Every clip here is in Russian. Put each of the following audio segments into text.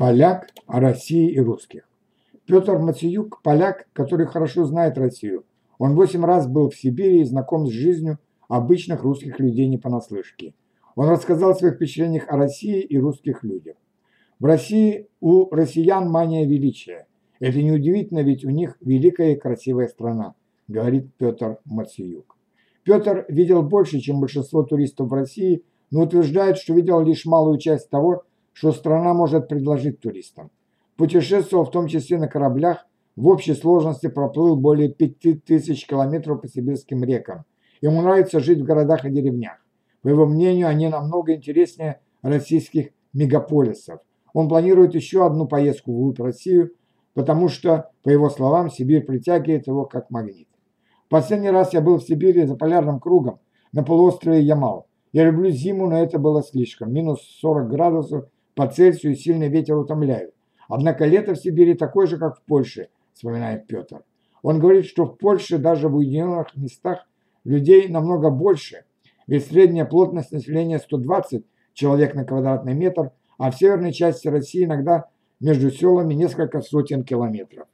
Поляк о России и русских. Петр Мациюк – поляк, который хорошо знает Россию. Он восемь раз был в Сибири и знаком с жизнью обычных русских людей не понаслышке. Он рассказал о своих впечатлениях о России и русских людях. В России у россиян мания величия. Это неудивительно, ведь у них великая и красивая страна, говорит Петр Мациюк. Петр видел больше, чем большинство туристов в России, но утверждает, что видел лишь малую часть того, что страна может предложить туристам. Путешествовал в том числе на кораблях, в общей сложности проплыл более 5000 километров по сибирским рекам. Ему нравится жить в городах и деревнях. По его мнению, они намного интереснее российских мегаполисов. Он планирует еще одну поездку в Россию, потому что, по его словам, Сибирь притягивает его как магнит. Последний раз я был в Сибири за полярным кругом на полуострове Ямал. Я люблю зиму, но это было слишком. Минус 40 градусов по Цельсию сильный ветер утомляют. Однако лето в Сибири такое же, как в Польше, вспоминает Петр. Он говорит, что в Польше даже в уединенных местах людей намного больше, ведь средняя плотность населения 120 человек на квадратный метр, а в северной части России иногда между селами несколько сотен километров.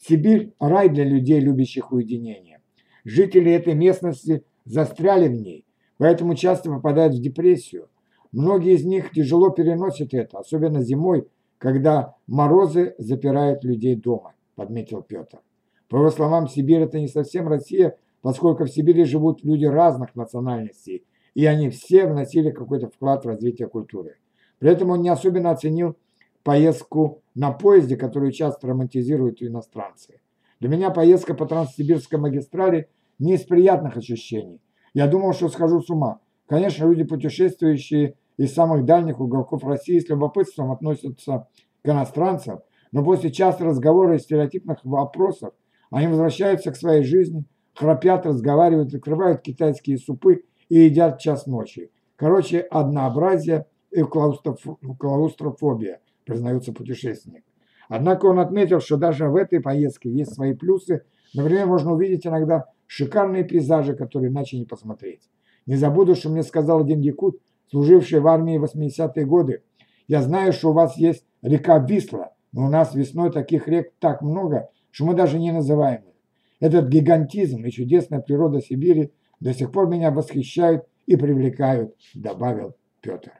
Сибирь – рай для людей, любящих уединение. Жители этой местности застряли в ней, поэтому часто попадают в депрессию. Многие из них тяжело переносят это, особенно зимой, когда морозы запирают людей дома, подметил Петр. По его словам, Сибирь – это не совсем Россия, поскольку в Сибири живут люди разных национальностей, и они все вносили какой-то вклад в развитие культуры. При этом он не особенно оценил поездку на поезде, которую часто романтизируют иностранцы. Для меня поездка по Транссибирской магистрали не из приятных ощущений. Я думал, что схожу с ума. Конечно, люди, путешествующие из самых дальних уголков России, с любопытством относятся к иностранцам, но после частых разговоров и стереотипных вопросов они возвращаются к своей жизни, храпят, разговаривают, открывают китайские супы и едят час ночи. Короче, однообразие и клаустрофобия – признается путешественник. Однако он отметил, что даже в этой поездке есть свои плюсы. Например, можно увидеть иногда шикарные пейзажи, которые иначе не посмотреть. Не забуду, что мне сказал один якут, служивший в армии в 80-е годы. Я знаю, что у вас есть река Висла, но у нас весной таких рек так много, что мы даже не называем их. Этот гигантизм и чудесная природа Сибири до сих пор меня восхищают и привлекают, добавил Петр.